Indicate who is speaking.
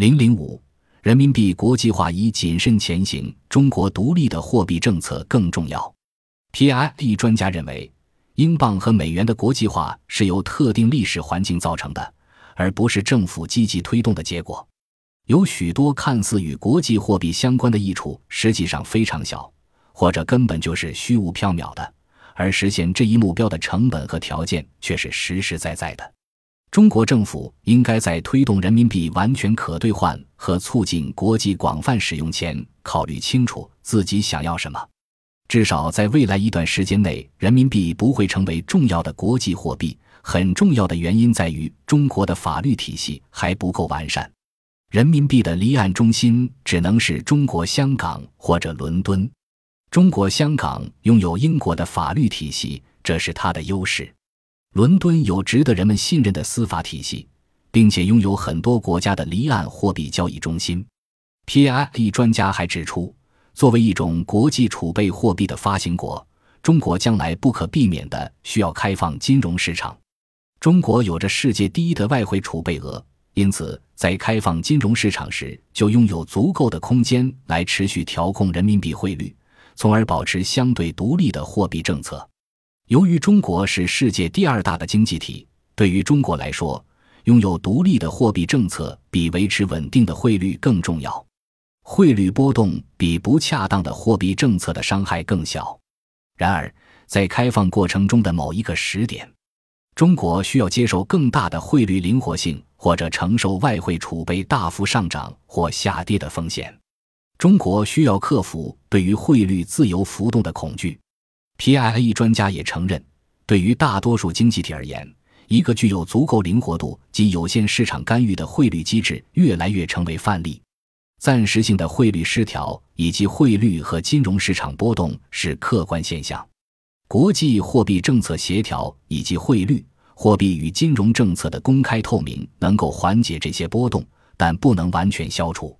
Speaker 1: 零零五，人民币国际化以谨慎前行，中国独立的货币政策更重要。P.I.E 专家认为，英镑和美元的国际化是由特定历史环境造成的，而不是政府积极推动的结果。有许多看似与国际货币相关的益处，实际上非常小，或者根本就是虚无缥缈的。而实现这一目标的成本和条件却是实实在在的。中国政府应该在推动人民币完全可兑换和促进国际广泛使用前，考虑清楚自己想要什么。至少在未来一段时间内，人民币不会成为重要的国际货币。很重要的原因在于中国的法律体系还不够完善。人民币的离岸中心只能是中国香港或者伦敦。中国香港拥有英国的法律体系，这是它的优势。伦敦有值得人们信任的司法体系，并且拥有很多国家的离岸货币交易中心。P.I.E 专家还指出，作为一种国际储备货币的发行国，中国将来不可避免的需要开放金融市场。中国有着世界第一的外汇储备额，因此在开放金融市场时，就拥有足够的空间来持续调控人民币汇率。从而保持相对独立的货币政策。由于中国是世界第二大的经济体，对于中国来说，拥有独立的货币政策比维持稳定的汇率更重要。汇率波动比不恰当的货币政策的伤害更小。然而，在开放过程中的某一个时点，中国需要接受更大的汇率灵活性，或者承受外汇储备大幅上涨或下跌的风险。中国需要克服对于汇率自由浮动的恐惧。P.I.E 专家也承认，对于大多数经济体而言，一个具有足够灵活度及有限市场干预的汇率机制越来越成为范例。暂时性的汇率失调以及汇率和金融市场波动是客观现象。国际货币政策协调以及汇率、货币与金融政策的公开透明能够缓解这些波动，但不能完全消除。